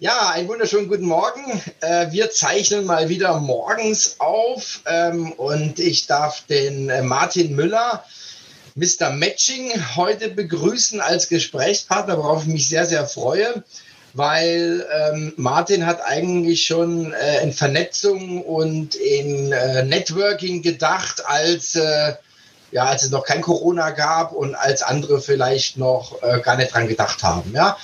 Ja, einen wunderschönen guten Morgen. Äh, wir zeichnen mal wieder morgens auf ähm, und ich darf den äh, Martin Müller, Mr. Matching, heute begrüßen als Gesprächspartner, worauf ich mich sehr, sehr freue, weil ähm, Martin hat eigentlich schon äh, in Vernetzung und in Networking gedacht, als ja, als es noch kein Corona gab und als andere vielleicht noch gar nicht dran gedacht haben. Ja.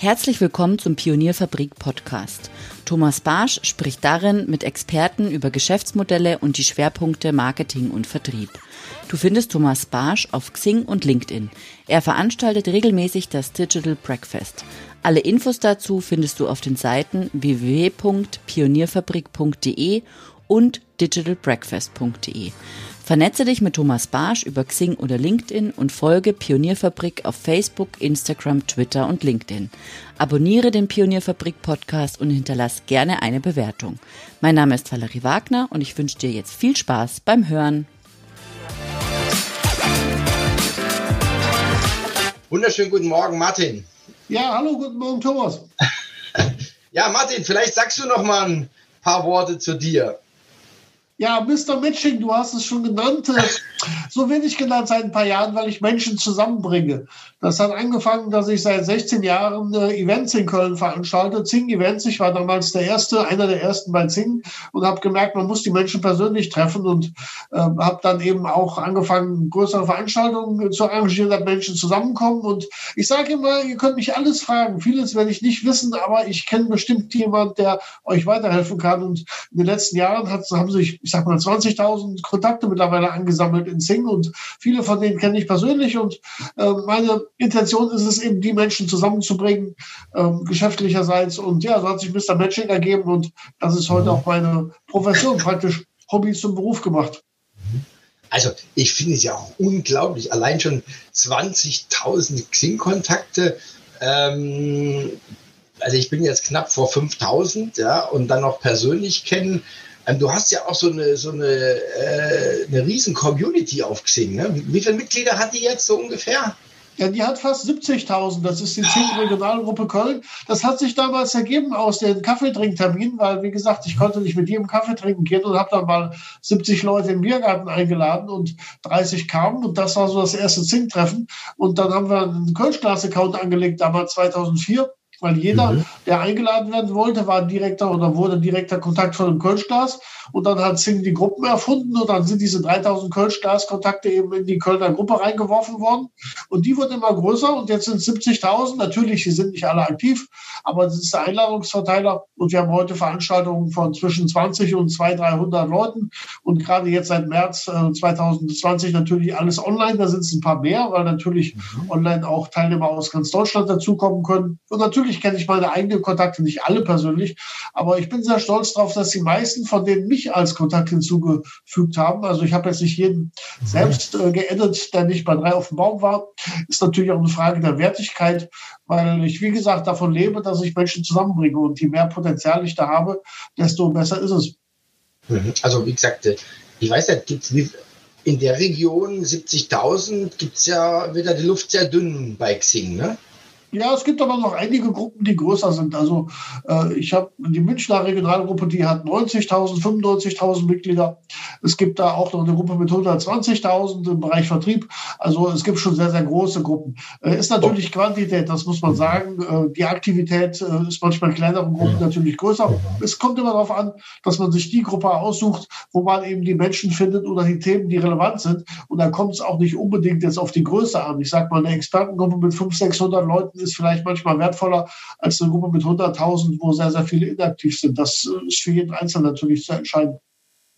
Herzlich willkommen zum Pionierfabrik Podcast. Thomas Barsch spricht darin mit Experten über Geschäftsmodelle und die Schwerpunkte Marketing und Vertrieb. Du findest Thomas Barsch auf Xing und LinkedIn. Er veranstaltet regelmäßig das Digital Breakfast. Alle Infos dazu findest du auf den Seiten www.pionierfabrik.de und digitalbreakfast.de. Vernetze dich mit Thomas Barsch über Xing oder LinkedIn und folge Pionierfabrik auf Facebook, Instagram, Twitter und LinkedIn. Abonniere den Pionierfabrik Podcast und hinterlass gerne eine Bewertung. Mein Name ist Valerie Wagner und ich wünsche dir jetzt viel Spaß beim Hören. Wunderschönen guten Morgen, Martin. Ja, hallo, guten Morgen, Thomas. ja, Martin, vielleicht sagst du noch mal ein paar Worte zu dir. Ja, Mr. Matching, du hast es schon genannt. So wenig genannt seit ein paar Jahren, weil ich Menschen zusammenbringe. Das hat angefangen, dass ich seit 16 Jahren äh, Events in Köln veranstalte. Zing Events. Ich war damals der erste, einer der ersten bei Zing und habe gemerkt, man muss die Menschen persönlich treffen und äh, habe dann eben auch angefangen, größere Veranstaltungen zu arrangieren, dass Menschen zusammenkommen. Und ich sage immer, ihr könnt mich alles fragen. Vieles werde ich nicht wissen, aber ich kenne bestimmt jemand, der euch weiterhelfen kann. Und in den letzten Jahren hat, haben sich, ich sag mal, 20.000 Kontakte mittlerweile angesammelt in Zing und viele von denen kenne ich persönlich und äh, meine Intention ist es eben, die Menschen zusammenzubringen, ähm, geschäftlicherseits. Und ja, so hat sich Mr. Matching ergeben und das ist heute auch meine Profession, praktisch Hobby zum Beruf gemacht. Also ich finde es ja auch unglaublich, allein schon 20.000 Xing-Kontakte. Ähm, also ich bin jetzt knapp vor 5.000, ja, und dann noch persönlich kennen. Ähm, du hast ja auch so eine, so eine, äh, eine riesen Community auf Xing. Ne? Wie viele Mitglieder hat die jetzt so ungefähr? Ja, die hat fast 70.000. Das ist die 10 Regionalgruppe Köln. Das hat sich damals ergeben aus den Kaffeetrinkterminen, weil, wie gesagt, ich konnte nicht mit jedem Kaffee trinken gehen und habe dann mal 70 Leute im Biergarten eingeladen und 30 kamen. Und das war so das erste Zink-Treffen. Und dann haben wir einen Kölsch-Glas-Account angelegt, damals 2004 weil jeder, mhm. der eingeladen werden wollte, war direkter oder wurde direkter Kontakt von einem Kölschglas. Und dann hat Sing die Gruppen erfunden und dann sind diese 3000 Kölschglas-Kontakte eben in die Kölner Gruppe reingeworfen worden. Und die wird immer größer und jetzt sind es 70.000. Natürlich, sie sind nicht alle aktiv, aber das ist der Einladungsverteiler. Und wir haben heute Veranstaltungen von zwischen 20 und 200, 300 Leuten. Und gerade jetzt seit März äh, 2020 natürlich alles online. Da sind es ein paar mehr, weil natürlich mhm. online auch Teilnehmer aus ganz Deutschland dazukommen können. Und natürlich Natürlich kenne ich meine eigenen Kontakte, nicht alle persönlich, aber ich bin sehr stolz darauf, dass die meisten von denen mich als Kontakt hinzugefügt haben. Also ich habe jetzt nicht jeden selbst äh, geedit, der nicht bei drei auf dem Baum war. Ist natürlich auch eine Frage der Wertigkeit, weil ich, wie gesagt, davon lebe, dass ich Menschen zusammenbringe. Und je mehr Potenzial ich da habe, desto besser ist es. Mhm. Also wie gesagt, äh, ich weiß ja, gibt's in der Region 70.000 gibt es ja wieder die Luft sehr dünn bei Xing, ne? Ja, es gibt aber noch einige Gruppen, die größer sind. Also äh, ich habe die Münchner Regionalgruppe, die hat 90.000, 95.000 Mitglieder. Es gibt da auch noch eine Gruppe mit 120.000 im Bereich Vertrieb. Also es gibt schon sehr, sehr große Gruppen. Äh, ist natürlich Quantität, das muss man sagen. Äh, die Aktivität äh, ist manchmal in kleineren Gruppen natürlich größer. Es kommt immer darauf an, dass man sich die Gruppe aussucht, wo man eben die Menschen findet oder die Themen, die relevant sind. Und da kommt es auch nicht unbedingt jetzt auf die Größe an. Ich sage mal, eine Expertengruppe mit 500, 600 Leuten ist vielleicht manchmal wertvoller als eine Gruppe mit 100.000, wo sehr, sehr viele inaktiv sind. Das ist für jeden Einzelnen natürlich zu entscheiden.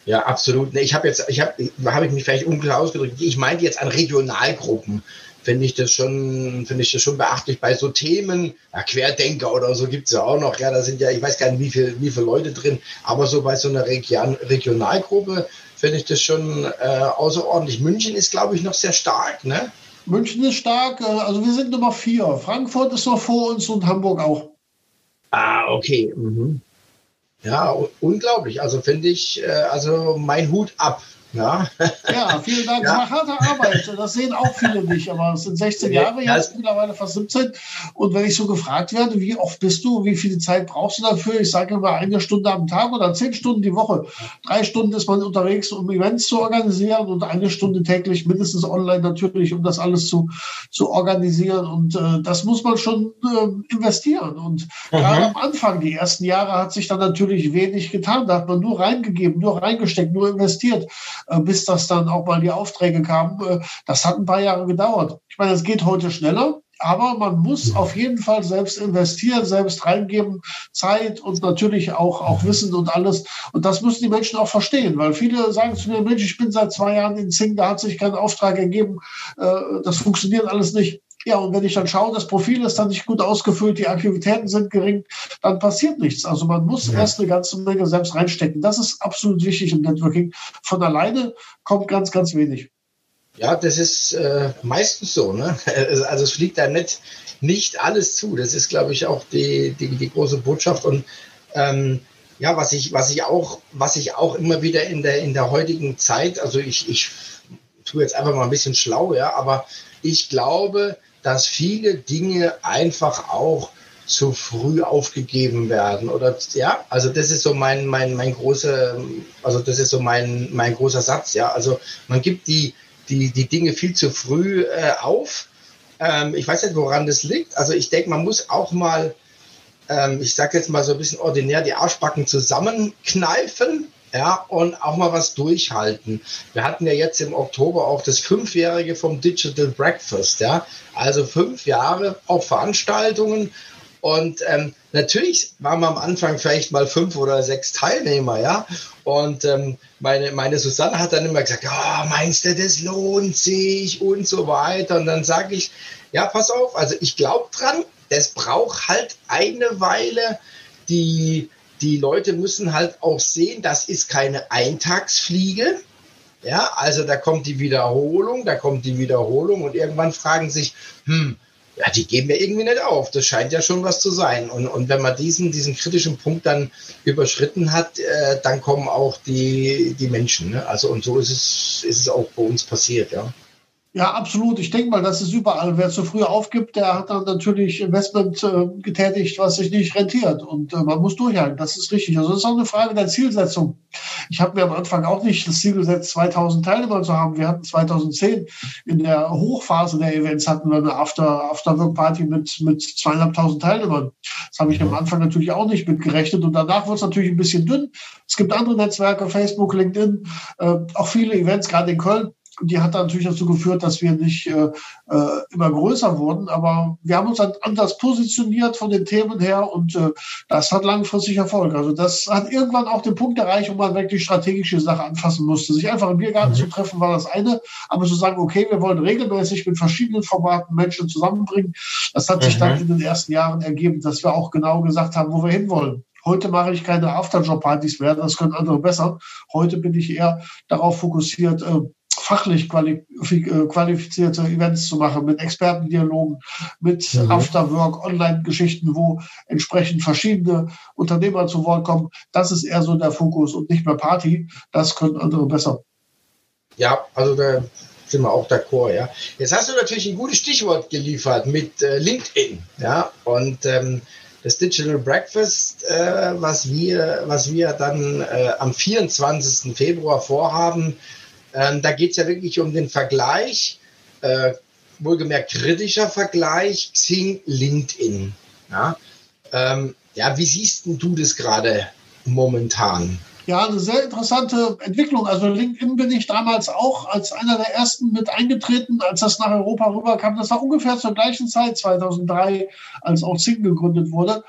Ja, absolut. Ich habe jetzt, ich habe, habe ich mich vielleicht unklar ausgedrückt. Ich meinte jetzt an Regionalgruppen. Finde ich das schon, finde ich das schon beachtlich bei so Themen, ja, Querdenker oder so gibt es ja auch noch. Ja, da sind ja, ich weiß gar nicht, wie viel, wie viele Leute drin, aber so bei so einer Region, Regionalgruppe finde ich das schon äh, außerordentlich. München ist, glaube ich, noch sehr stark, ne? München ist stark, äh, also wir sind Nummer vier. Frankfurt ist noch vor uns und Hamburg auch. Ah, okay. Mhm. Ja, unglaublich. Also finde ich, äh, also mein Hut ab. Ja, ja vielen Dank. Ja. Das war harte Arbeit. Das sehen auch viele nicht, aber es sind 16 Jahre jetzt, mittlerweile fast 17. Und wenn ich so gefragt werde, wie oft bist du, wie viel Zeit brauchst du dafür? Ich sage immer eine Stunde am Tag oder zehn Stunden die Woche. Drei Stunden ist man unterwegs, um Events zu organisieren und eine Stunde täglich mindestens online natürlich, um das alles zu, zu organisieren. Und äh, das muss man schon äh, investieren. Und mhm. gerade am Anfang, die ersten Jahre, hat sich dann natürlich wenig getan. Da hat man nur reingegeben, nur reingesteckt, nur investiert. Äh, bis das dann auch mal die Aufträge kamen. Äh, das hat ein paar Jahre gedauert. Ich meine, es geht heute schneller. Aber man muss auf jeden Fall selbst investieren, selbst reingeben, Zeit und natürlich auch, auch Wissen und alles. Und das müssen die Menschen auch verstehen, weil viele sagen zu mir, Mensch, ich bin seit zwei Jahren in Zing, da hat sich kein Auftrag ergeben, äh, das funktioniert alles nicht. Ja, und wenn ich dann schaue, das Profil ist dann nicht gut ausgefüllt, die Aktivitäten sind gering, dann passiert nichts. Also man muss ja. erst eine ganze Menge selbst reinstecken. Das ist absolut wichtig im Networking. Von alleine kommt ganz, ganz wenig. Ja, das ist äh, meistens so. Ne? Also es fliegt da nicht, nicht alles zu. Das ist, glaube ich, auch die, die, die große Botschaft. Und ähm, ja, was ich, was ich auch, was ich auch immer wieder in der, in der heutigen Zeit, also ich, ich tue jetzt einfach mal ein bisschen schlau, ja, aber ich glaube, dass viele Dinge einfach auch zu früh aufgegeben werden oder ja also das ist so mein mein mein großer also das ist so mein mein großer Satz ja. Also man gibt die die die Dinge viel zu früh äh, auf. Ähm, ich weiß nicht woran das liegt. Also ich denke man muss auch mal ähm, ich sage jetzt mal so ein bisschen ordinär die Arschbacken zusammenkneifen ja, und auch mal was durchhalten. Wir hatten ja jetzt im Oktober auch das Fünfjährige vom Digital Breakfast, ja, also fünf Jahre auch Veranstaltungen und ähm, natürlich waren wir am Anfang vielleicht mal fünf oder sechs Teilnehmer, ja. Und ähm, meine, meine Susanne hat dann immer gesagt, oh, meinst du, das lohnt sich und so weiter. Und dann sage ich, ja, pass auf, also ich glaube dran, das braucht halt eine Weile, die die Leute müssen halt auch sehen, das ist keine Eintagsfliege. Ja, also da kommt die Wiederholung, da kommt die Wiederholung und irgendwann fragen sich, hm, ja, die geben ja irgendwie nicht auf. Das scheint ja schon was zu sein. Und, und wenn man diesen, diesen kritischen Punkt dann überschritten hat, äh, dann kommen auch die, die Menschen. Ne? Also und so ist es, ist es auch bei uns passiert, ja. Ja, absolut. Ich denke mal, das ist überall. Wer zu früh aufgibt, der hat dann natürlich Investment äh, getätigt, was sich nicht rentiert. Und äh, man muss durchhalten. Das ist richtig. Also das ist auch eine Frage der Zielsetzung. Ich habe mir am Anfang auch nicht das Ziel gesetzt, 2000 Teilnehmer zu haben. Wir hatten 2010 in der Hochphase der Events hatten wir eine After, Afterwork-Party mit, mit zweieinhalbtausend Teilnehmern. Das habe ich am Anfang natürlich auch nicht mitgerechnet. Und danach wird es natürlich ein bisschen dünn. Es gibt andere Netzwerke, Facebook, LinkedIn, äh, auch viele Events, gerade in Köln die hat natürlich dazu geführt, dass wir nicht äh, äh, immer größer wurden. Aber wir haben uns dann anders positioniert von den Themen her und äh, das hat langfristig Erfolg. Also das hat irgendwann auch den Punkt erreicht, wo man wirklich strategische Sachen anfassen musste. Sich einfach im Biergarten mhm. zu treffen, war das eine. Aber zu sagen, okay, wir wollen regelmäßig mit verschiedenen Formaten Menschen zusammenbringen, das hat sich dann mhm. in den ersten Jahren ergeben, dass wir auch genau gesagt haben, wo wir hinwollen. Heute mache ich keine Afterjob-Partys mehr, das können andere besser. Heute bin ich eher darauf fokussiert, äh, fachlich äh, qualifizierte Events zu machen, mit Expertendialogen, mit mhm. Afterwork, Online-Geschichten, wo entsprechend verschiedene Unternehmer zu Wort kommen. Das ist eher so der Fokus und nicht mehr Party. Das können andere besser. Ja, also da sind wir auch d'accord, ja. Jetzt hast du natürlich ein gutes Stichwort geliefert mit äh, LinkedIn, ja, und ähm, das Digital Breakfast, äh, was wir, was wir dann äh, am 24. Februar vorhaben, ähm, da geht es ja wirklich um den Vergleich, äh, wohlgemerkt kritischer Vergleich, Xing, LinkedIn. Ja, ähm, ja wie siehst du das gerade momentan? Ja, eine sehr interessante Entwicklung. Also LinkedIn bin ich damals auch als einer der ersten mit eingetreten, als das nach Europa rüberkam. Das war ungefähr zur gleichen Zeit, 2003, als auch Xing gegründet wurde.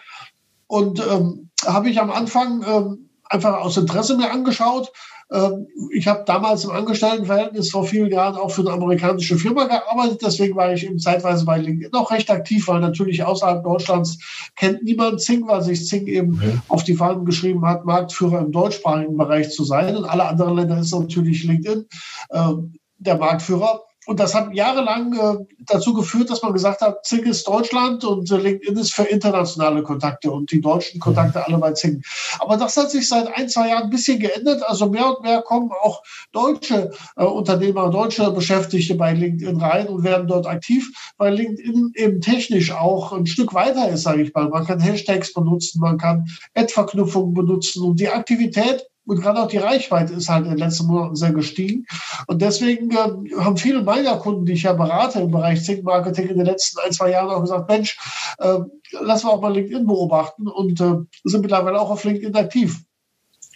Und ähm, habe ich am Anfang ähm, einfach aus Interesse mir angeschaut ähm, ich habe damals im Angestelltenverhältnis vor vielen Jahren auch für eine amerikanische Firma gearbeitet. Deswegen war ich eben zeitweise bei LinkedIn auch recht aktiv, weil natürlich außerhalb Deutschlands kennt niemand Zing, weil sich Zing eben mhm. auf die Fahnen geschrieben hat, Marktführer im deutschsprachigen Bereich zu sein. Und alle anderen Länder ist natürlich LinkedIn äh, der Marktführer. Und das hat jahrelang äh, dazu geführt, dass man gesagt hat, Zing ist Deutschland und äh, LinkedIn ist für internationale Kontakte und die deutschen Kontakte alle bei Zing. Aber das hat sich seit ein, zwei Jahren ein bisschen geändert. Also mehr und mehr kommen auch deutsche äh, Unternehmer, deutsche Beschäftigte bei LinkedIn rein und werden dort aktiv, weil LinkedIn eben technisch auch ein Stück weiter ist, sage ich mal. Man kann Hashtags benutzen, man kann Ad-Verknüpfungen benutzen und die Aktivität und gerade auch die Reichweite ist halt in den letzten Monaten sehr gestiegen. Und deswegen äh, haben viele meiner Kunden, die ich ja berate im Bereich Think-Marketing in den letzten ein, zwei Jahren auch gesagt, Mensch, äh, lass wir auch mal LinkedIn beobachten und äh, sind mittlerweile auch auf LinkedIn aktiv.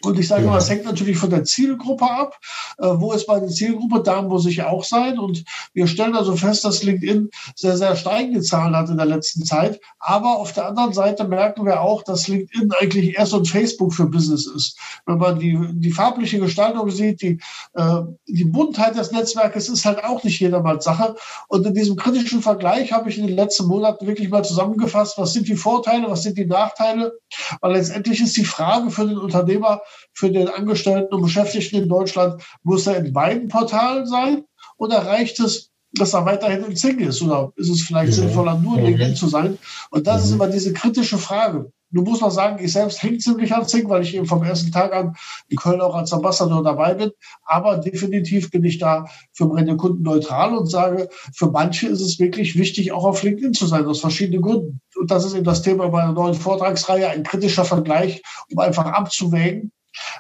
Und ich sage ja. mal, es hängt natürlich von der Zielgruppe ab. Äh, wo ist meine Zielgruppe? Da muss ich auch sein. Und wir stellen also fest, dass LinkedIn sehr, sehr steigende Zahlen hat in der letzten Zeit. Aber auf der anderen Seite merken wir auch, dass LinkedIn eigentlich eher so ein Facebook für Business ist. Wenn man die, die farbliche Gestaltung sieht, die, äh, die Buntheit des Netzwerkes ist halt auch nicht jedermanns Sache. Und in diesem kritischen Vergleich habe ich in den letzten Monaten wirklich mal zusammengefasst, was sind die Vorteile, was sind die Nachteile. Weil letztendlich ist die Frage für den Unternehmer, für den Angestellten und Beschäftigten in Deutschland, muss er in beiden Portalen sein oder reicht es, dass er weiterhin in Zing ist? Oder ist es vielleicht mhm. sinnvoller, nur in LinkedIn zu sein? Und das mhm. ist immer diese kritische Frage. Du musst mal sagen, ich selbst hänge ziemlich an Zing, weil ich eben vom ersten Tag an in Köln auch als Ambassador dabei bin. Aber definitiv bin ich da für meine Kunden neutral und sage, für manche ist es wirklich wichtig, auch auf LinkedIn zu sein, aus verschiedenen Gründen. Und das ist eben das Thema meiner neuen Vortragsreihe, ein kritischer Vergleich, um einfach abzuwägen,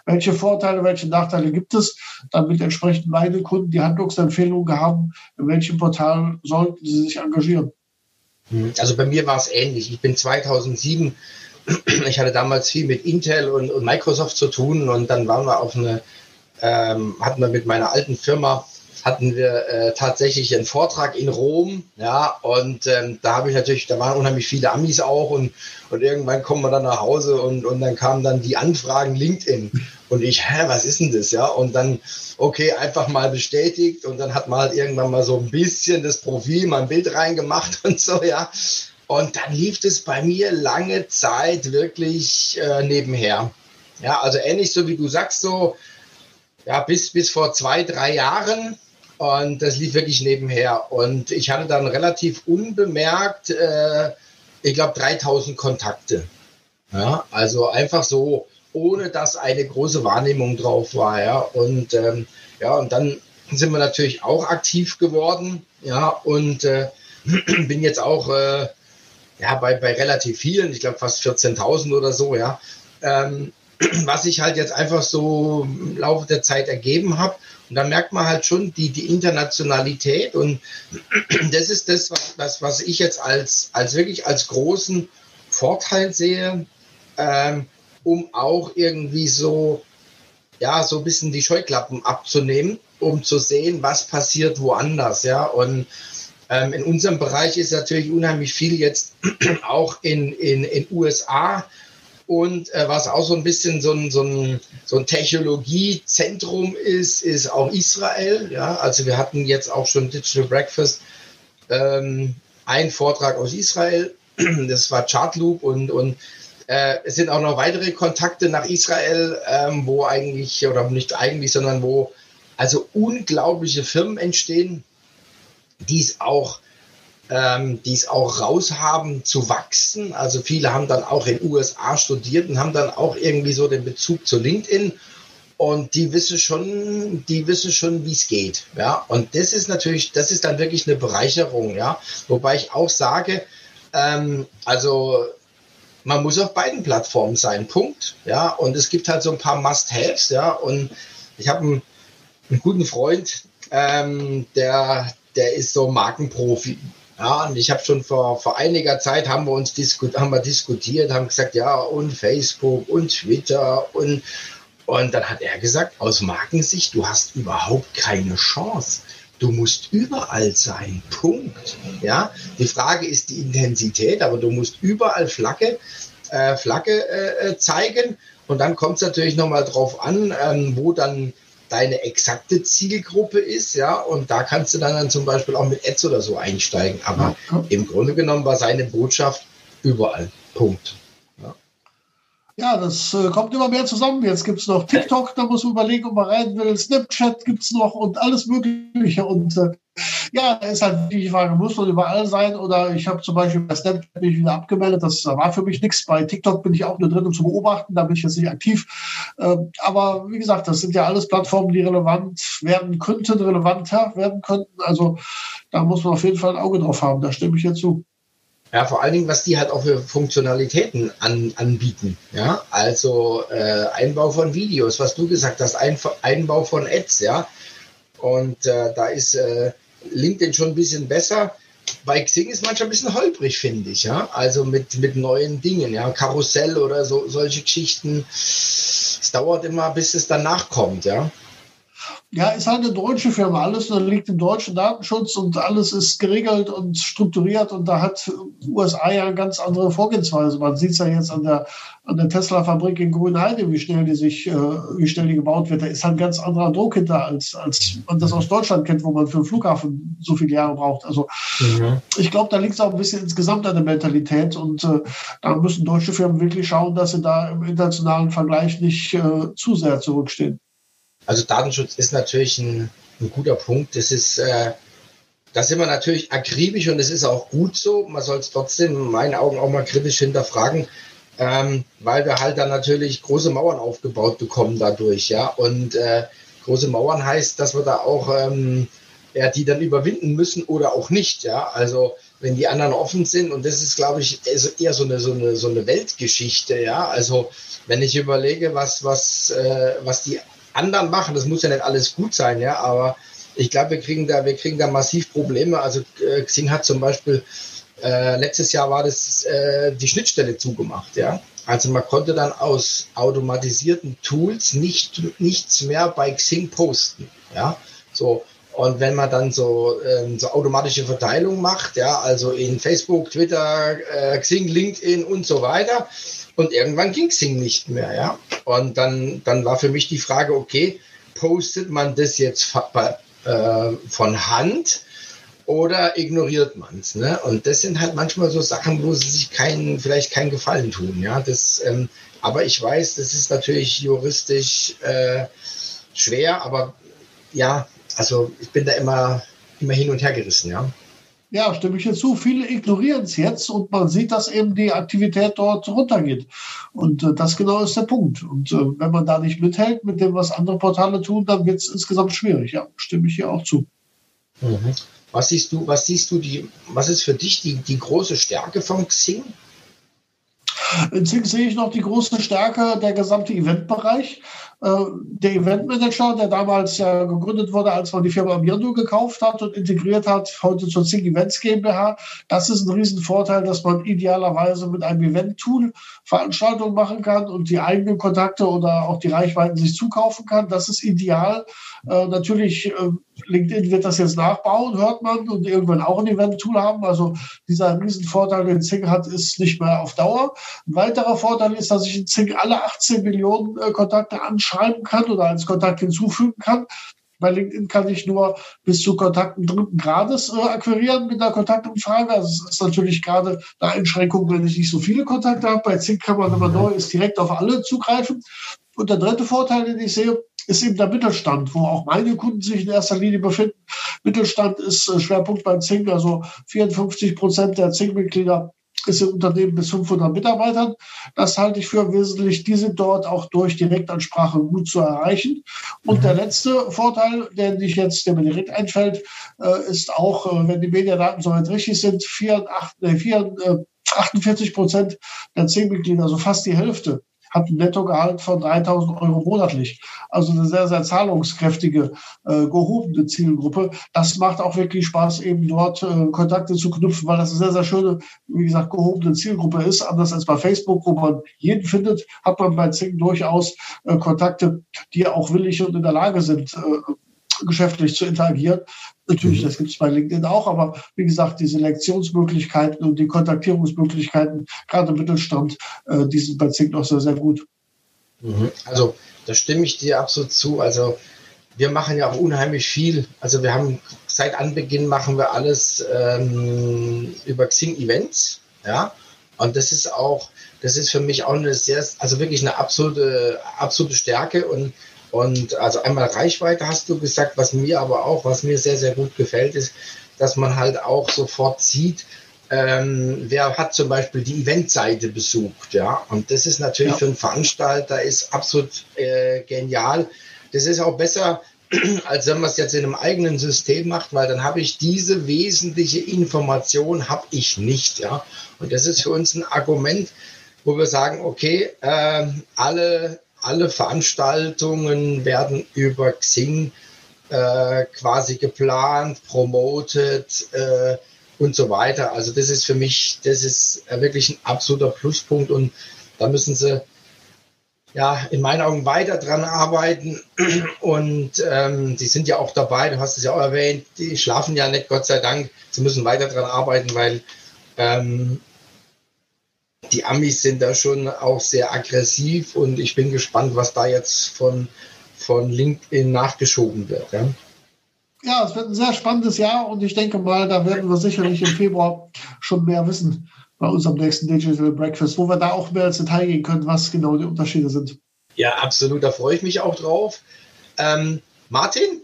welche Vorteile, welche Nachteile gibt es, damit entsprechend meine Kunden die Handlungsempfehlungen haben, in welchem Portal sollten sie sich engagieren. Hm, also bei mir war es ähnlich. Ich bin 2007, ich hatte damals viel mit Intel und, und Microsoft zu tun und dann waren wir auf eine, ähm, hatten wir mit meiner alten Firma hatten wir äh, tatsächlich einen Vortrag in Rom, ja, und ähm, da habe ich natürlich, da waren unheimlich viele Amis auch und, und irgendwann kommen wir dann nach Hause und, und dann kamen dann die Anfragen LinkedIn. Und ich, hä, was ist denn das, ja, und dann, okay, einfach mal bestätigt und dann hat man halt irgendwann mal so ein bisschen das Profil, mal ein Bild reingemacht und so, ja, und dann lief es bei mir lange Zeit wirklich äh, nebenher. Ja, also ähnlich so wie du sagst, so, ja, bis, bis vor zwei, drei Jahren und das lief wirklich nebenher. Und ich hatte dann relativ unbemerkt, äh, ich glaube, 3000 Kontakte. Ja, also einfach so, ohne dass eine große Wahrnehmung drauf war. Ja, und ähm, ja, und dann sind wir natürlich auch aktiv geworden. Ja, und äh, bin jetzt auch äh, ja, bei, bei relativ vielen, ich glaube fast 14.000 oder so, ja. Ähm, was ich halt jetzt einfach so im Laufe der Zeit ergeben habe. Und da merkt man halt schon die, die Internationalität. Und das ist das, was, was ich jetzt als, als wirklich als großen Vorteil sehe, ähm, um auch irgendwie so, ja, so ein bisschen die Scheuklappen abzunehmen, um zu sehen, was passiert woanders. Ja, und ähm, in unserem Bereich ist natürlich unheimlich viel jetzt auch in, in USA und äh, was auch so ein bisschen so ein, so ein, so ein Technologiezentrum ist, ist auch Israel. Ja, also wir hatten jetzt auch schon Digital Breakfast, ähm, ein Vortrag aus Israel. Das war Chartloop und, und äh, es sind auch noch weitere Kontakte nach Israel, ähm, wo eigentlich, oder nicht eigentlich, sondern wo also unglaubliche Firmen entstehen, die es auch ähm, die es auch raushaben zu wachsen. Also viele haben dann auch in USA studiert und haben dann auch irgendwie so den Bezug zu LinkedIn und die wissen schon, die wissen schon, wie es geht. Ja, und das ist natürlich, das ist dann wirklich eine Bereicherung. Ja, wobei ich auch sage, ähm, also man muss auf beiden Plattformen sein. Punkt. Ja, und es gibt halt so ein paar Must-Haves. Ja, und ich habe einen, einen, guten Freund, ähm, der der ist so Markenprofi. Ja, und ich habe schon vor, vor einiger Zeit haben wir uns diskut, haben wir diskutiert, haben gesagt, ja, und Facebook und Twitter und, und dann hat er gesagt, aus Markensicht, du hast überhaupt keine Chance. Du musst überall sein. Punkt. Ja, die Frage ist die Intensität, aber du musst überall Flagge, äh, Flagge äh, zeigen. Und dann kommt es natürlich nochmal drauf an, ähm, wo dann deine exakte Zielgruppe ist, ja, und da kannst du dann, dann zum Beispiel auch mit Ads oder so einsteigen. Aber im Grunde genommen war seine Botschaft überall. Punkt. Ja. Das äh, kommt immer mehr zusammen. Jetzt gibt es noch TikTok, da muss man überlegen, ob man rein will. Snapchat gibt es noch und alles Mögliche. Und äh, ja, ist halt die Frage, muss man überall sein? Oder ich habe zum Beispiel bei Snapchat bin ich wieder abgemeldet. Das war für mich nichts. Bei TikTok bin ich auch nur drin, um zu beobachten. Da bin ich jetzt nicht aktiv. Äh, aber wie gesagt, das sind ja alles Plattformen, die relevant werden könnten, relevanter werden könnten. Also da muss man auf jeden Fall ein Auge drauf haben. Da stimme ich jetzt zu. Ja, vor allen Dingen, was die halt auch für Funktionalitäten an, anbieten. Ja, also äh, Einbau von Videos, was du gesagt hast, Ein, Einbau von Ads, ja. Und äh, da ist äh, LinkedIn schon ein bisschen besser. Bei Xing ist manchmal ein bisschen holprig, finde ich, ja. Also mit, mit neuen Dingen, ja, Karussell oder so, solche Geschichten. Es dauert immer, bis es danach kommt, ja. Ja, ist halt eine deutsche Firma. Alles liegt im deutschen Datenschutz und alles ist geregelt und strukturiert. Und da hat USA ja eine ganz andere Vorgehensweise. Man sieht es ja jetzt an der, an der Tesla-Fabrik in Grünheide, wie schnell die sich, äh, wie schnell die gebaut wird. Da ist halt ein ganz anderer Druck hinter, als, als man das aus Deutschland kennt, wo man für einen Flughafen so viele Jahre braucht. Also mhm. ich glaube, da liegt es auch ein bisschen insgesamt an der Mentalität. Und äh, da müssen deutsche Firmen wirklich schauen, dass sie da im internationalen Vergleich nicht äh, zu sehr zurückstehen. Also Datenschutz ist natürlich ein, ein guter Punkt. Das ist, äh, da sind wir natürlich akribisch und es ist auch gut so. Man soll es trotzdem in meinen Augen auch mal kritisch hinterfragen, ähm, weil wir halt dann natürlich große Mauern aufgebaut bekommen dadurch, ja. Und äh, große Mauern heißt, dass wir da auch ähm, ja, die dann überwinden müssen oder auch nicht, ja. Also wenn die anderen offen sind und das ist, glaube ich, eher so eine, so eine, so eine Weltgeschichte, ja. Also wenn ich überlege, was, was, äh, was die anderen machen. Das muss ja nicht alles gut sein, ja, aber ich glaube, wir kriegen da, wir kriegen da massiv Probleme. Also äh, Xing hat zum Beispiel äh, letztes Jahr war das äh, die Schnittstelle zugemacht, ja. Also man konnte dann aus automatisierten Tools nicht nichts mehr bei Xing posten, ja. So und wenn man dann so, ähm, so automatische Verteilung macht, ja, also in Facebook, Twitter, äh, Xing, LinkedIn und so weiter, und irgendwann ging Xing nicht mehr, ja. Und dann, dann war für mich die Frage, okay, postet man das jetzt äh, von Hand oder ignoriert man es? Ne? Und das sind halt manchmal so Sachen, wo sie sich keinen, vielleicht keinen Gefallen tun. Ja? Das, ähm, aber ich weiß, das ist natürlich juristisch äh, schwer, aber ja, also ich bin da immer, immer hin und her gerissen, ja. Ja, stimme ich hinzu. Viele ignorieren es jetzt und man sieht, dass eben die Aktivität dort runtergeht. Und äh, das genau ist der Punkt. Und äh, wenn man da nicht mithält mit dem, was andere Portale tun, dann wird es insgesamt schwierig. Ja, stimme ich hier auch zu. Mhm. Was siehst du, was siehst du, die, was ist für dich die, die große Stärke von Xing? In Xing sehe ich noch die große Stärke der gesamte Eventbereich. Äh, der Eventmanager, der damals ja gegründet wurde, als man die Firma Mirno gekauft hat und integriert hat, heute zur Zing Events GmbH. Das ist ein Riesenvorteil, dass man idealerweise mit einem Event-Tool Veranstaltungen machen kann und die eigenen Kontakte oder auch die Reichweiten sich zukaufen kann. Das ist ideal. Äh, natürlich, äh, LinkedIn wird das jetzt nachbauen, hört man, und irgendwann auch ein Event-Tool haben. Also dieser Riesenvorteil, den Zing hat, ist nicht mehr auf Dauer. Ein weiterer Vorteil ist, dass ich in Zing alle 18 Millionen äh, Kontakte anschreiben kann oder als Kontakt hinzufügen kann. Bei LinkedIn kann ich nur bis zu Kontakten dritten Grades äh, akquirieren mit einer Kontaktanfrage. Also es ist natürlich gerade eine Einschränkung, wenn ich nicht so viele Kontakte habe. Bei Zing kann man, man neu ist, direkt auf alle zugreifen. Und der dritte Vorteil, den ich sehe, ist eben der Mittelstand, wo auch meine Kunden sich in erster Linie befinden. Mittelstand ist äh, Schwerpunkt beim Zing, also 54 Prozent der Zing-Mitglieder ist im Unternehmen bis 500 Mitarbeitern. Das halte ich für wesentlich. Die sind dort auch durch Direktansprache gut zu erreichen. Und der letzte Vorteil, der nicht jetzt, der mir direkt einfällt, äh, ist auch, äh, wenn die Mediadaten soweit richtig sind, 48 Prozent der Zing-Mitglieder, also fast die Hälfte, hat ein Nettogehalt von 3000 Euro monatlich. Also eine sehr, sehr zahlungskräftige, äh, gehobene Zielgruppe. Das macht auch wirklich Spaß, eben dort äh, Kontakte zu knüpfen, weil das eine sehr, sehr schöne, wie gesagt, gehobene Zielgruppe ist. Anders als bei Facebook, wo man jeden findet, hat man bei Zing durchaus äh, Kontakte, die auch willig und in der Lage sind, äh, geschäftlich zu interagieren. Natürlich, mhm. das gibt es bei LinkedIn auch, aber wie gesagt, die Selektionsmöglichkeiten und die Kontaktierungsmöglichkeiten, gerade im Mittelstand, äh, die sind bei Zink noch sehr, sehr gut. Mhm. Also, da stimme ich dir absolut zu. Also, wir machen ja auch unheimlich viel. Also, wir haben seit Anbeginn machen wir alles ähm, über Xing Events, ja. Und das ist auch, das ist für mich auch eine sehr, also wirklich eine absolute, absolute Stärke und und also einmal Reichweite hast du gesagt, was mir aber auch, was mir sehr, sehr gut gefällt, ist, dass man halt auch sofort sieht, ähm, wer hat zum Beispiel die Eventseite besucht, ja. Und das ist natürlich ja. für einen Veranstalter ist absolut äh, genial. Das ist auch besser, als wenn man es jetzt in einem eigenen System macht, weil dann habe ich diese wesentliche Information habe ich nicht, ja. Und das ist für uns ein Argument, wo wir sagen, okay, äh, alle alle Veranstaltungen werden über Xing äh, quasi geplant, promotet äh, und so weiter. Also das ist für mich, das ist wirklich ein absoluter Pluspunkt und da müssen sie ja in meinen Augen weiter dran arbeiten und ähm, die sind ja auch dabei, du hast es ja auch erwähnt, die schlafen ja nicht, Gott sei Dank, sie müssen weiter dran arbeiten, weil ähm, die Amis sind da schon auch sehr aggressiv und ich bin gespannt, was da jetzt von, von LinkedIn nachgeschoben wird. Ja? ja, es wird ein sehr spannendes Jahr und ich denke mal, da werden wir sicherlich im Februar schon mehr wissen bei unserem nächsten Digital Breakfast, wo wir da auch mehr ins Detail gehen können, was genau die Unterschiede sind. Ja, absolut, da freue ich mich auch drauf. Ähm, Martin,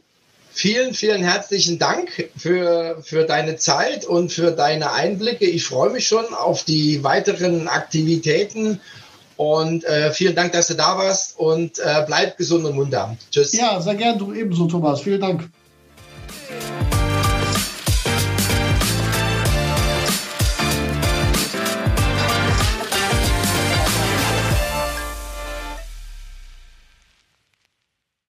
Vielen, vielen herzlichen Dank für, für deine Zeit und für deine Einblicke. Ich freue mich schon auf die weiteren Aktivitäten und äh, vielen Dank, dass du da warst und äh, bleib gesund und munter. Tschüss. Ja, sehr gern, du ebenso, Thomas. Vielen Dank.